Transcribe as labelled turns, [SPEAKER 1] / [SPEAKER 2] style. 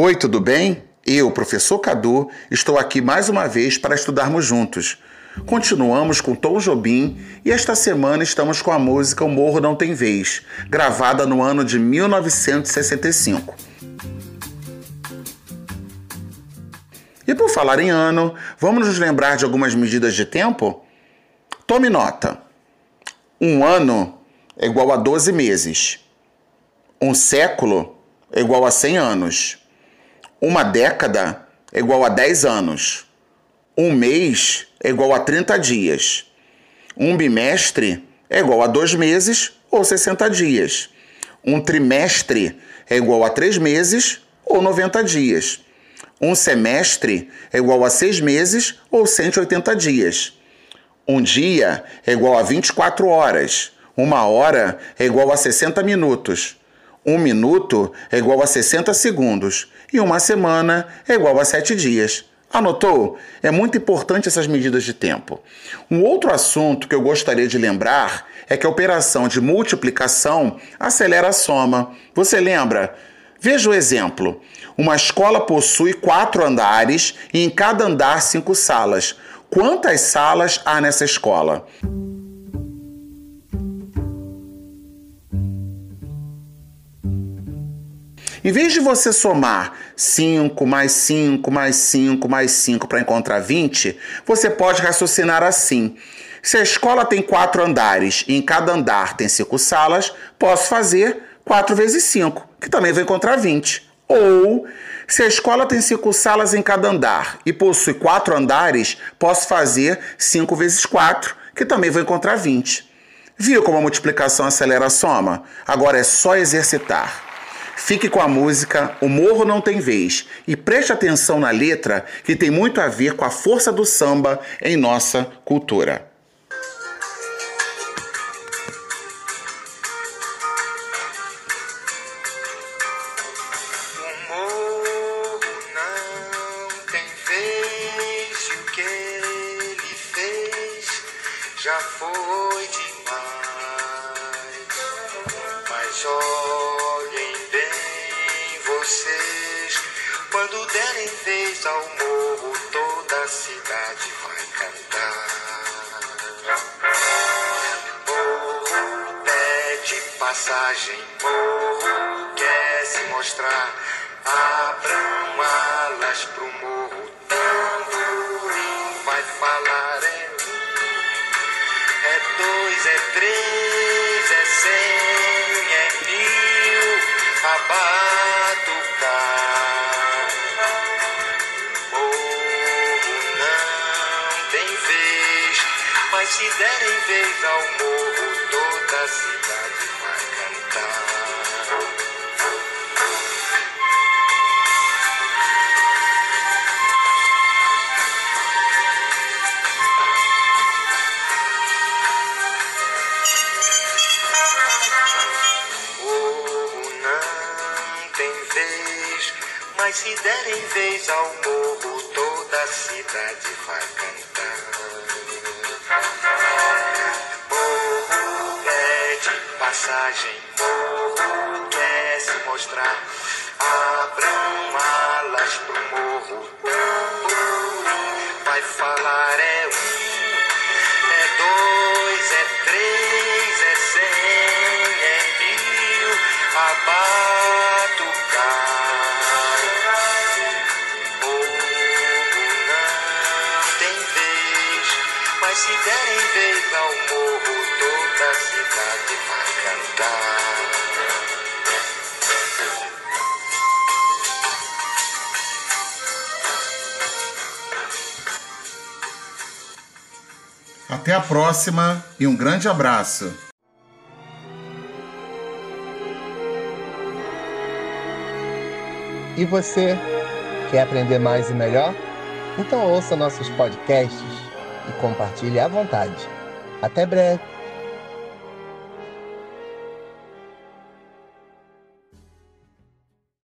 [SPEAKER 1] Oi, tudo bem? Eu, professor Cadu, estou aqui mais uma vez para estudarmos juntos. Continuamos com Tom Jobim e esta semana estamos com a música O Morro Não Tem Vez, gravada no ano de 1965. E por falar em ano, vamos nos lembrar de algumas medidas de tempo? Tome nota. Um ano é igual a 12 meses. Um século é igual a 100 anos. Uma década é igual a 10 anos. Um mês é igual a 30 dias. Um bimestre é igual a 2 meses ou 60 dias. Um trimestre é igual a 3 meses ou 90 dias. Um semestre é igual a 6 meses ou 180 dias. Um dia é igual a 24 horas. Uma hora é igual a 60 minutos. Um minuto é igual a 60 segundos e uma semana é igual a 7 dias. Anotou? É muito importante essas medidas de tempo. Um outro assunto que eu gostaria de lembrar é que a operação de multiplicação acelera a soma. Você lembra? Veja o exemplo. Uma escola possui quatro andares e em cada andar cinco salas. Quantas salas há nessa escola? Em vez de você somar 5 mais 5 mais 5 mais 5 para encontrar 20, você pode raciocinar assim. Se a escola tem quatro andares e em cada andar tem cinco salas, posso fazer 4 vezes 5, que também vai encontrar 20. Ou, se a escola tem cinco salas em cada andar e possui quatro andares, posso fazer 5 vezes 4, que também vai encontrar 20. Viu como a multiplicação acelera a soma? Agora é só exercitar. Fique com a música O Morro Não Tem Vez e preste atenção na letra que tem muito a ver com a força do samba em nossa cultura.
[SPEAKER 2] Já foi demais. Mas bem vocês, quando derem vez ao morro, toda a cidade vai cantar. Morro pede passagem, morro quer se mostrar. Abram alas pro morro, tamborim vai falar. Mas se derem vez ao morro, toda a cidade vai cantar. Morro não tem vez, mas se derem vez ao morro, toda a cidade vai cantar. Passagem, morro quer se mostrar. Abram alas pro morro, vai falar. É um, é dois, é três, é cem, é mil, a batucar. Morro não tem vez, mas se derem vez ao morro,
[SPEAKER 1] Até a próxima e um grande abraço.
[SPEAKER 3] E você quer aprender mais e melhor? Então ouça nossos podcasts e compartilhe à vontade. Até breve!